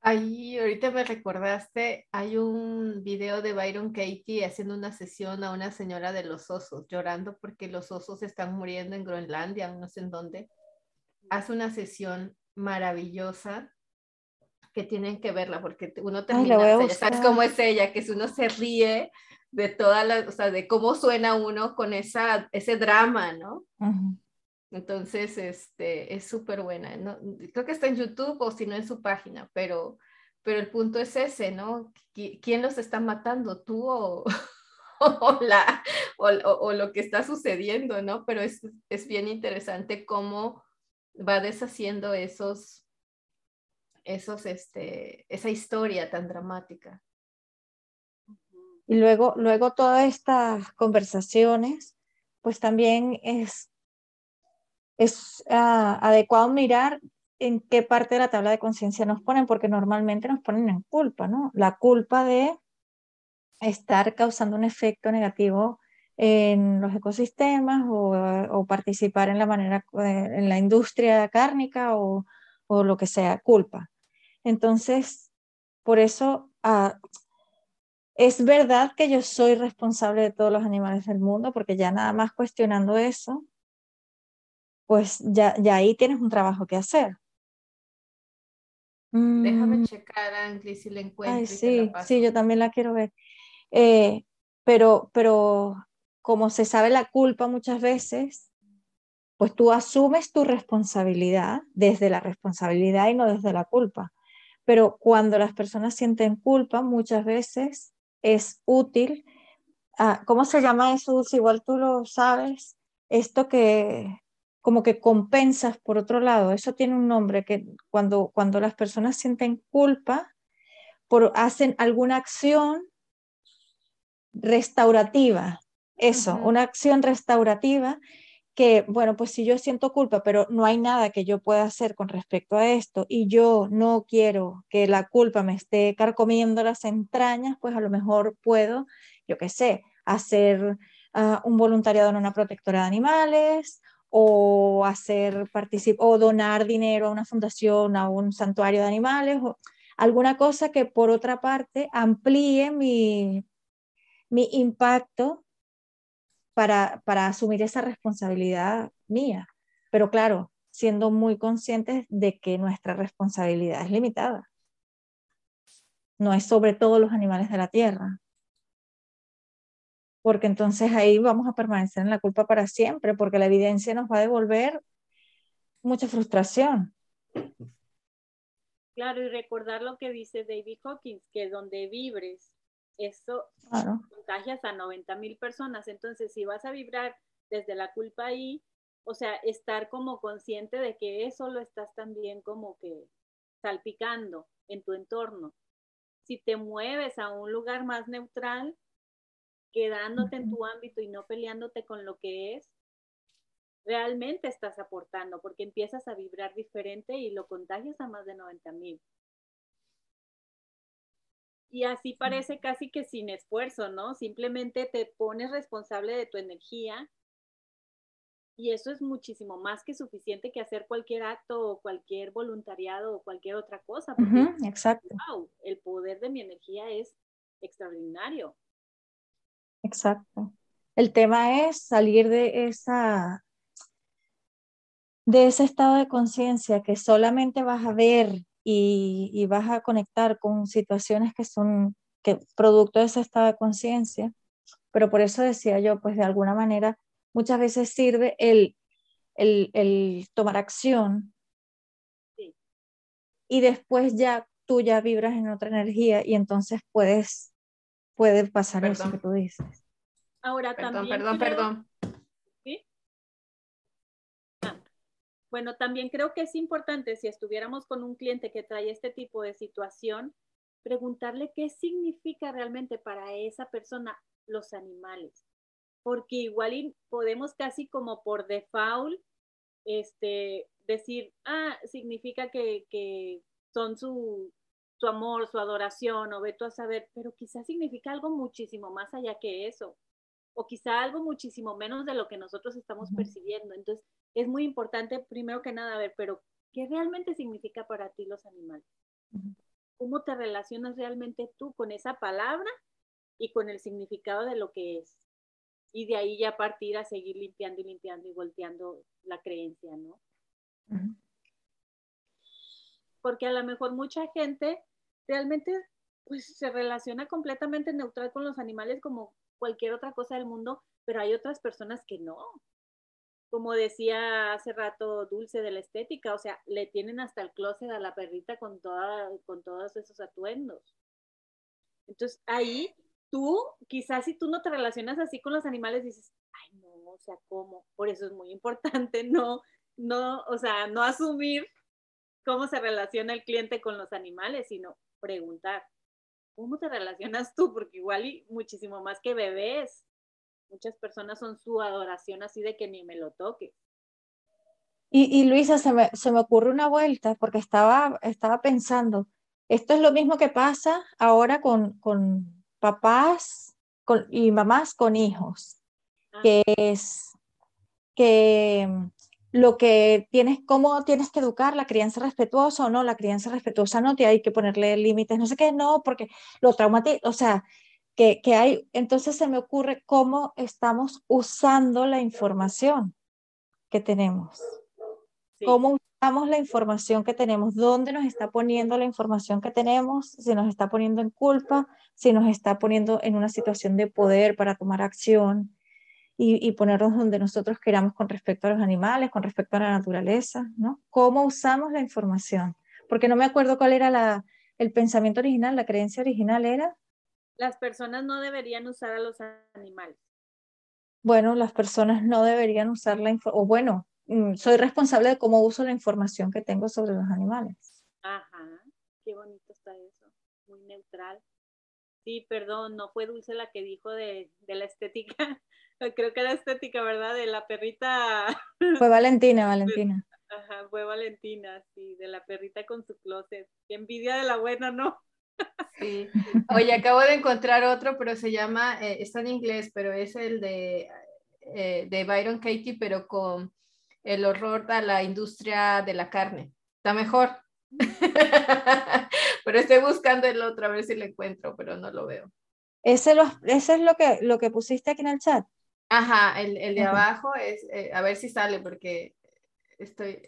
Ahí, ahorita me recordaste, hay un video de Byron Katie haciendo una sesión a una señora de los osos, llorando porque los osos están muriendo en Groenlandia, no sé en dónde. Hace una sesión maravillosa que tienen que verla porque uno termina, ya sabes cómo es ella, que si uno se ríe de toda la, o sea, de cómo suena uno con esa, ese drama, ¿no? Entonces, este, es súper buena. Creo que está en YouTube o si no en su página, pero, pero el punto es ese, ¿no? ¿Quién los está matando? ¿Tú o, <laughs> o, la, o, lo que está sucediendo, ¿no? Pero es, es, bien interesante cómo va deshaciendo esos, esos, este, esa historia tan dramática. Y luego, luego todas estas conversaciones, pues también es es ah, adecuado mirar en qué parte de la tabla de conciencia nos ponen, porque normalmente nos ponen en culpa, ¿no? La culpa de estar causando un efecto negativo en los ecosistemas o, participar en la manera, eh, en la industria cárnica o, lo que sea, culpa. Entonces, por eso ah, es verdad que yo soy responsable de todos los animales del mundo, porque ya nada más cuestionando eso, pues ya, ya ahí tienes un trabajo que hacer. Déjame mm. checar, Angli, si la encuentro. sí, sí, yo también la quiero ver. Eh, pero, pero como se sabe la culpa muchas veces, pues tú asumes tu responsabilidad desde la responsabilidad y no desde la culpa. Pero cuando las personas sienten culpa, muchas veces es útil. Ah, ¿Cómo se llama eso, Igual tú lo sabes. Esto que, como que compensas por otro lado. Eso tiene un nombre que cuando, cuando las personas sienten culpa, por, hacen alguna acción restaurativa. Eso, una acción restaurativa que, bueno, pues si yo siento culpa, pero no hay nada que yo pueda hacer con respecto a esto y yo no quiero que la culpa me esté carcomiendo las entrañas, pues a lo mejor puedo, yo qué sé, hacer ah, un voluntariado en una protectora de animales o hacer o donar dinero a una fundación, a un santuario de animales, o alguna cosa que por otra parte amplíe mi, mi impacto para, para asumir esa responsabilidad mía. Pero claro, siendo muy conscientes de que nuestra responsabilidad es limitada. No es sobre todos los animales de la tierra. Porque entonces ahí vamos a permanecer en la culpa para siempre, porque la evidencia nos va a devolver mucha frustración. Claro, y recordar lo que dice David Hawkins, que donde vibres, eso contagias a 90 mil personas. Entonces, si vas a vibrar desde la culpa ahí, o sea, estar como consciente de que eso lo estás también como que salpicando en tu entorno. Si te mueves a un lugar más neutral, quedándote en tu ámbito y no peleándote con lo que es, realmente estás aportando porque empiezas a vibrar diferente y lo contagias a más de 90 mil. Y así parece casi que sin esfuerzo, ¿no? Simplemente te pones responsable de tu energía y eso es muchísimo más que suficiente que hacer cualquier acto o cualquier voluntariado o cualquier otra cosa. exacto. Wow, el poder de mi energía es extraordinario. Exacto. El tema es salir de esa de ese estado de conciencia que solamente vas a ver y, y, vas a conectar con situaciones que son que producto de ese estado de conciencia. Pero por eso decía yo, pues de alguna manera muchas veces sirve el, el, tomar acción y después ya tú ya vibras en otra energía y entonces puedes, puede pasar eso que tú dices. Ahora perdón, también. Perdón, perdón. Bueno, también creo que es importante si estuviéramos con un cliente que trae este tipo de situación, preguntarle qué significa realmente para esa persona los animales porque igual podemos casi como por default este, decir, ah, significa que, son su, su, amor, su adoración, o veto a saber, pero quizás significa algo muchísimo más allá que eso, o quizá algo muchísimo menos de lo que nosotros estamos percibiendo. Entonces, es muy importante, primero que nada, ver, pero ¿qué realmente significa para ti los animales? ¿Cómo te relacionas realmente tú con esa palabra y con el significado de lo que es? y de ahí ya partir a seguir limpiando y limpiando y volteando la creencia, ¿no? Porque a lo mejor mucha gente realmente pues se relaciona completamente neutral con los animales como cualquier otra cosa del mundo, pero hay otras personas que no. Como decía hace rato Dulce de la estética, o sea, le tienen hasta el closet a la perrita con, toda, con todos esos atuendos. Entonces ahí tú, quizás si tú no te relacionas así con los animales, dices, ay, no, o sea, ¿cómo? Por eso es muy importante <laughs> no, no, o sea, no asumir cómo se relaciona el cliente con los animales, sino preguntar, ¿cómo te relacionas tú? Porque igual y muchísimo más que bebés. Muchas personas son su adoración así de que ni me lo toque. Y, Luisa, se me, se me ocurre una vuelta porque estaba, estaba pensando, esto es lo mismo que pasa ahora con, con papás y mamás con hijos, ah. que es que mm, lo que tienes, cómo tienes que educar, la crianza respetuosa o no, la crianza respetuosa no, te hay que ponerle límites, no sé qué, no, porque lo traumatiza, o sea, que, que, hay, entonces se me ocurre cómo estamos usando la información que tenemos, cómo usamos la información que tenemos, dónde nos está poniendo la información que tenemos, si nos está poniendo en culpa, si nos está poniendo en una situación de poder para tomar acción y, ponernos donde nosotros queramos con respecto a los animales, con respecto a la naturaleza, ¿no? ¿Cómo usamos la información? Porque no me acuerdo cuál era la, el pensamiento original, la creencia original era. Las personas no deberían usar a los animales. Bueno, las personas no deberían usar la información, o bueno, Mm, soy responsable de cómo uso la información que tengo sobre los animales. Ajá, qué bonito está eso, muy neutral. Sí, perdón, no fue Dulce la que dijo de, la estética, <laughs> creo que era estética, ¿verdad? De la perrita. <laughs> Fue Valentina, Valentina. Ajá, fue Valentina, sí, de la perrita con su closet. Qué envidia de la buena, ¿no? Sí. Oye, acabo de encontrar otro, pero se llama, eh, está en inglés, pero es el de, eh, de Byron Katie, pero con el horror a la industria de la carne. Está mejor. <laughs> pero estoy buscando el otro a ver si lo encuentro, pero no lo veo. ¿Ese, lo, ese es lo que, lo que pusiste aquí en el chat? Ajá, el, el de abajo es, eh, a ver si sale porque estoy,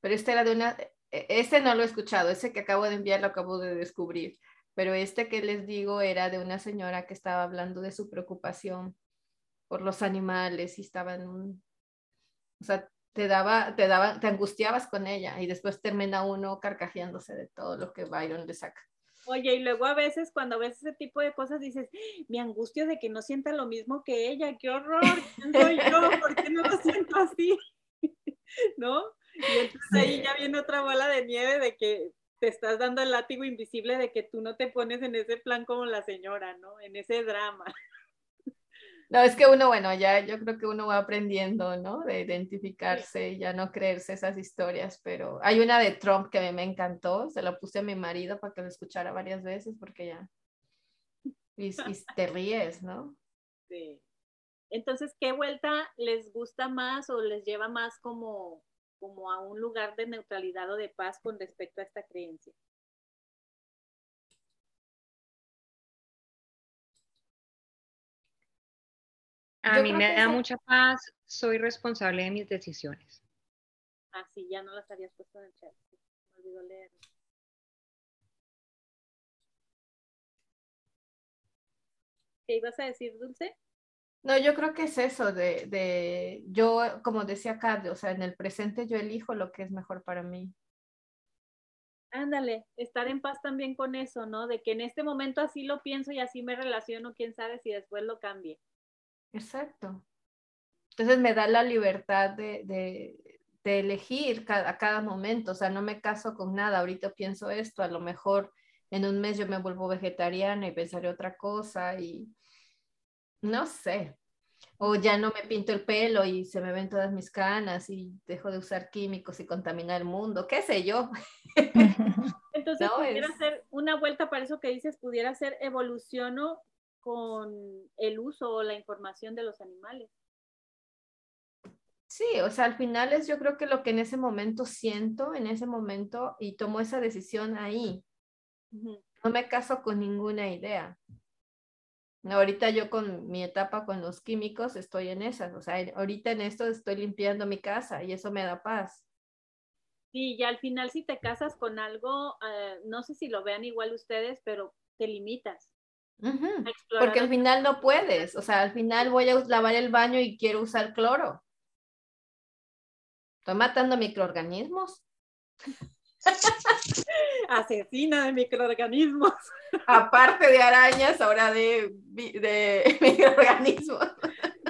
pero este era de una, e, este no lo he escuchado, ese que acabo de enviar lo acabo de descubrir, pero este que les digo era de una señora que estaba hablando de su preocupación por los animales y estaba en o sea, te daba, te daba, te angustiabas con ella y después termina uno carcajeándose de todo lo que Byron le saca. Oye, y luego a veces cuando ves ese tipo de cosas dices, mi angustia de que no sienta lo mismo que ella, qué horror, ¿quién soy yo? ¿Por qué no lo siento así? <laughs> ¿No? Y entonces ahí ya viene otra bola de nieve de que te estás dando el látigo invisible de que tú no te pones en ese plan como la señora, ¿no? En ese drama. No, es que uno, bueno, ya yo creo que uno va aprendiendo, ¿no? De identificarse y ya no creerse esas historias, pero hay una de Trump que a mí me encantó, se la puse a mi marido para que lo escuchara varias veces porque ya... Y, y <laughs> te ríes, ¿no? Sí. Entonces, ¿qué vuelta les gusta más o les lleva más como, como a un lugar de neutralidad o de paz con respecto a esta creencia? A mí me da mucha paz, soy responsable de mis decisiones. Ah, sí, ya no las habías puesto en el chat. Me olvidó leer. ¿Qué ibas a decir, Dulce? No, yo creo que es eso de, de, yo, como decía acá, o sea, en el presente yo elijo lo que es mejor para mí. Ándale, estar en paz también con eso, ¿no? De que en este momento así lo pienso y así me relaciono, quién sabe si después lo cambie. Exacto. Entonces me da la libertad de, de, de elegir a cada momento, o sea, no me caso con nada, ahorita pienso esto, a lo mejor en un mes yo me vuelvo vegetariana y pensaré otra cosa y no sé. O ya no me pinto el pelo y se me ven todas mis canas y dejo de usar químicos y contaminar el mundo, qué sé yo. <laughs> Entonces, pudiera ser una vuelta para eso que dices, pudiera ser evoluciono con el uso o la información de los animales. Sí, o sea, al final es yo creo que lo que en ese momento siento, en ese momento, y tomo esa decisión ahí. No me caso con ninguna idea. Ahorita yo con mi etapa con los químicos estoy en esas, o sea, ahorita en esto estoy limpiando mi casa y eso me da paz. Sí, y al final si te casas con algo, eh, no sé si lo vean igual ustedes, pero te limitas. Porque al final no puedes, o sea, al final voy a lavar el baño y quiero usar cloro. Estoy matando microorganismos. <laughs> <laughs> Asesina de microorganismos. Aparte de arañas, ahora de, de <laughs> microorganismos.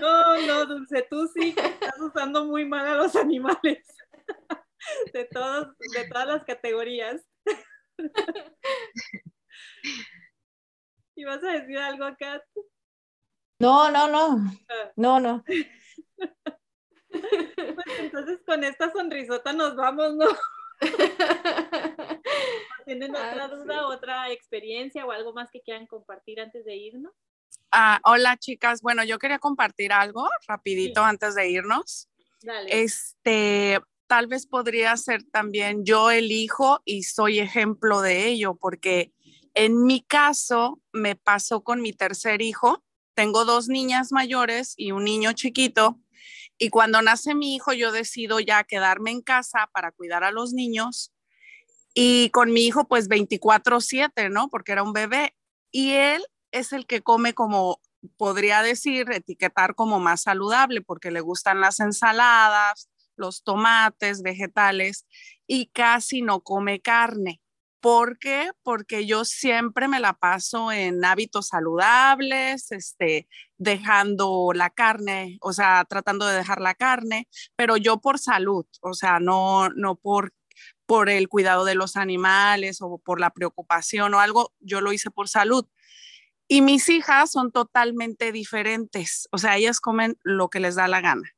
No, no, Dulce, tú sí estás usando muy mal a los animales. <laughs> De, todos, de todas las categorías. ¿Y vas a decir algo, Kat? No, no, no. Ah. No, no. Pues entonces con esta sonrisota nos vamos, ¿no? <laughs> ¿Tienen otra duda, otra experiencia o algo más que quieran compartir antes de irnos? Ah, hola chicas, bueno, yo quería compartir algo rapidito antes de irnos. Dale. Este, tal vez podría ser también yo elijo y soy ejemplo de ello, porque en mi caso me pasó con mi tercer hijo. Tengo dos niñas mayores y un niño chiquito y cuando nace mi hijo, yo decido ya quedarme en casa para cuidar a los niños. Y con mi hijo, pues 24/7, ¿no? Porque era un bebé. Y él es el que come como, podría decir, etiquetar como más saludable, porque le gustan las ensaladas, los tomates, vegetales, y casi no come carne. ¿Por qué? Porque yo siempre me la paso en hábitos saludables, este, dejando la carne, o sea, tratando de dejar la carne, pero yo por salud, o sea, no, no por, por el cuidado de los animales o por la preocupación o algo, yo lo hice por salud. Y mis hijas son totalmente diferentes, o sea, ellas comen lo que les da la gana.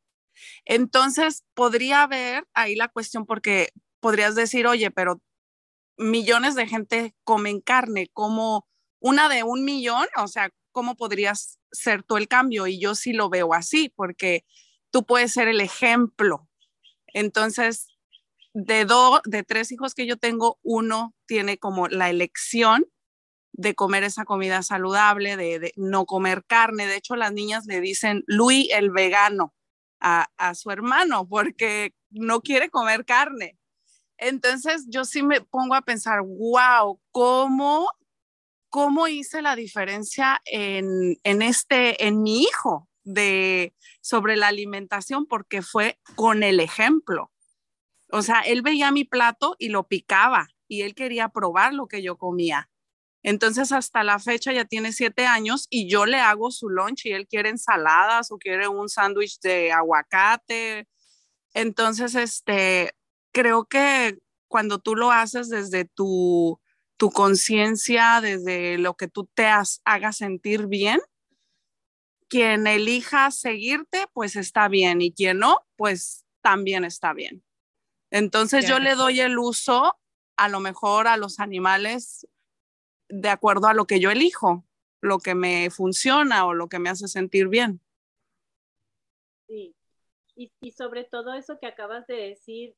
Entonces, podría haber ahí la cuestión porque podrías decir, oye, pero millones de gente comen carne, como una de un millón, o sea, ¿cómo podrías ser tú el cambio? Y yo sí lo veo así, porque tú puedes ser el ejemplo. Entonces, de dos, de tres hijos que yo tengo, uno tiene como la elección de comer esa comida saludable, de, no comer carne. De hecho, las niñas le dicen Luis el vegano a, a su hermano porque no quiere comer carne. Entonces yo sí me pongo a pensar, wow, ¿cómo, cómo hice la diferencia en, en, este, en mi hijo de, sobre la alimentación? Porque fue con el ejemplo. O sea, él veía mi plato y lo picaba y él quería probar lo que yo comía. Entonces, hasta la fecha ya tiene siete años y yo le hago su lunch y él quiere ensaladas o quiere un sándwich de aguacate. Entonces, este, creo que cuando tú lo haces desde tu, tu conciencia, desde lo que tú te hagas sentir bien, quien elija seguirte, pues está bien y quien no, pues también está bien. Entonces yo le doy el uso a lo mejor a los animales de acuerdo a lo que yo elijo, lo que me funciona o lo que me hace sentir bien. Sí, y, sobre todo eso que acabas de decir,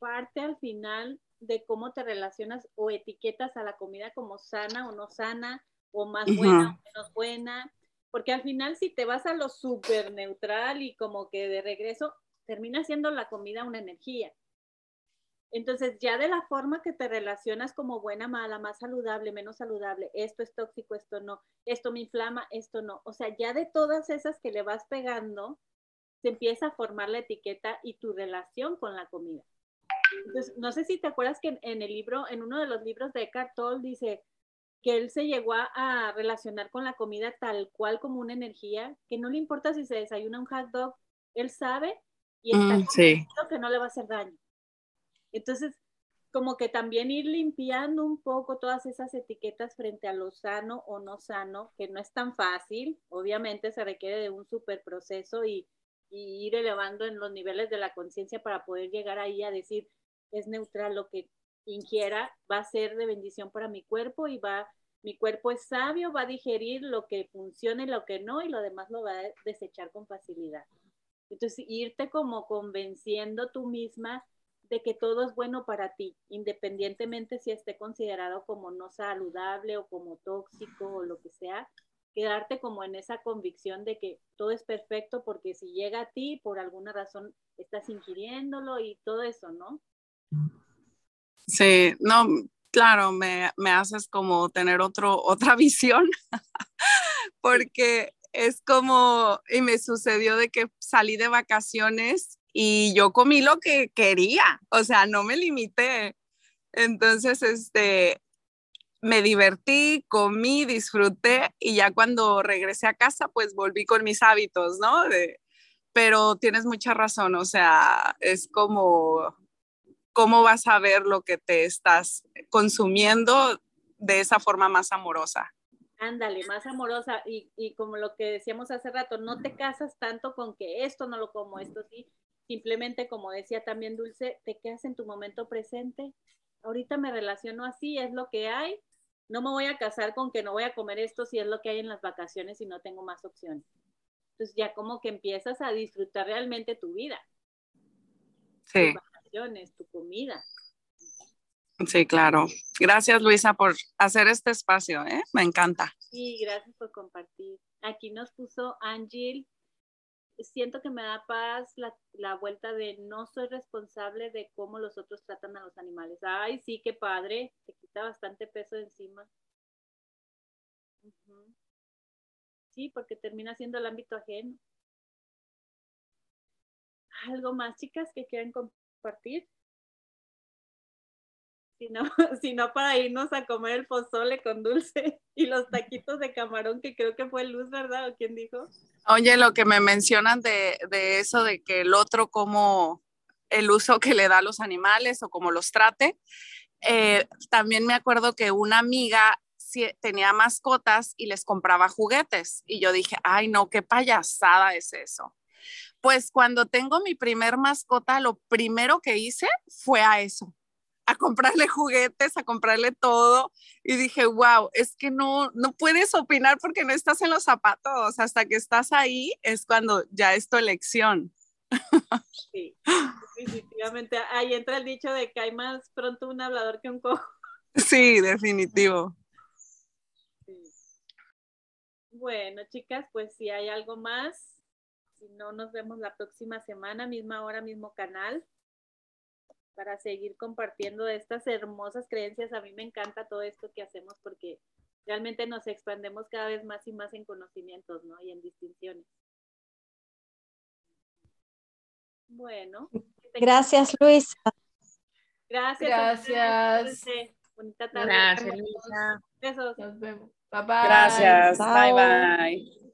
parte al final de cómo te relacionas o etiquetas a la comida como sana o no sana, o más buena o menos buena, porque al final si te vas a lo súper neutral y como que de regreso, termina siendo la comida una energía. Entonces, ya de la forma que te relacionas como buena, mala, más saludable, menos saludable, esto es tóxico, esto no, esto me inflama, esto no. O sea, ya de todas esas que le vas pegando, se empieza a formar la etiqueta y tu relación con la comida. Entonces, no sé si te acuerdas que en, el libro, en uno de los libros de Eckhart Tolle dice que él se llegó a, relacionar con la comida tal cual como una energía, que no le importa si se desayuna un hot dog, él sabe y está mm, que no le va a hacer daño. Entonces, como que también ir limpiando un poco todas esas etiquetas frente a lo sano o no sano, que no es tan fácil, obviamente se requiere de un super proceso y, ir elevando en los niveles de la conciencia para poder llegar ahí a decir, es neutral lo que ingiera, va a ser de bendición para mi cuerpo y va, mi cuerpo es sabio, va a digerir lo que funcione y lo que no y lo demás lo va a desechar con facilidad. Entonces, irte como convenciendo tú misma de que todo es bueno para ti, independientemente si esté considerado como no saludable o como tóxico o lo que sea, quedarte como en esa convicción de que todo es perfecto porque si llega a ti, por alguna razón estás ingiriéndolo y todo eso, ¿no? Sí, no, claro, me, me haces como tener otro, otra <laughs> visión, porque es como, y me sucedió de que salí de vacaciones y yo comí lo que quería, o sea, no me limité. Entonces, este, me divertí, comí, disfruté y ya cuando regresé a casa, pues volví con mis hábitos, ¿no? pero tienes mucha razón, o sea, es como, ¿cómo vas a ver lo que te estás consumiendo de esa forma más amorosa? Ándale, más amorosa y, y como lo que decíamos hace rato, no te casas tanto con que esto no lo como, esto sí, Simplemente, como decía también Dulce, te quedas en tu momento presente. Ahorita me relaciono así, es lo que hay. No me voy a casar con que no voy a comer esto si es lo que hay en las vacaciones y no tengo más opciones. Entonces ya como que empiezas a disfrutar realmente tu vida. Sí. Tus vacaciones, tu comida. Sí, claro. Gracias, Luisa, por hacer este espacio. ¿eh? Me encanta. Sí, gracias por compartir. Aquí nos puso Angel siento que me da paz la, vuelta de no soy responsable de cómo los otros tratan a los animales. Ay, sí, qué padre, te quita bastante peso de encima. Sí, porque termina siendo el ámbito ajeno. ¿Algo más, chicas, que quieran compartir? <laughs> sino, para irnos a comer el pozole con dulce <laughs> y los taquitos de camarón, que creo que fue Luz, ¿verdad? ¿O quién dijo? Oye, lo que me mencionan de, eso, de que el otro, como el uso que le da a los animales o cómo los trate, eh, también me acuerdo que una amiga tenía mascotas y les compraba juguetes y yo dije, ay no, qué payasada es eso. Pues cuando tengo mi primer mascota, lo primero que hice fue a eso, a comprarle juguetes, a comprarle todo. Y dije, wow, es que no, no puedes opinar porque no estás en los zapatos. Hasta que estás ahí es cuando ya es tu elección. Sí, definitivamente. Ahí entra el dicho de que hay más pronto un hablador que un cojo. Sí, definitivo. Bueno, chicas, pues si hay algo más, si no, nos vemos la próxima semana, misma hora, mismo canal, para seguir compartiendo estas hermosas creencias. A mí me encanta todo esto que hacemos porque realmente nos expandemos cada vez más y más en conocimientos, ¿no? Y en distinciones. Bueno. Gracias, Luisa. Gracias. Gracias. Bonita tarde. Gracias, Luisa. Besos. Nos vemos. Bye bye. Gracias. Bye bye.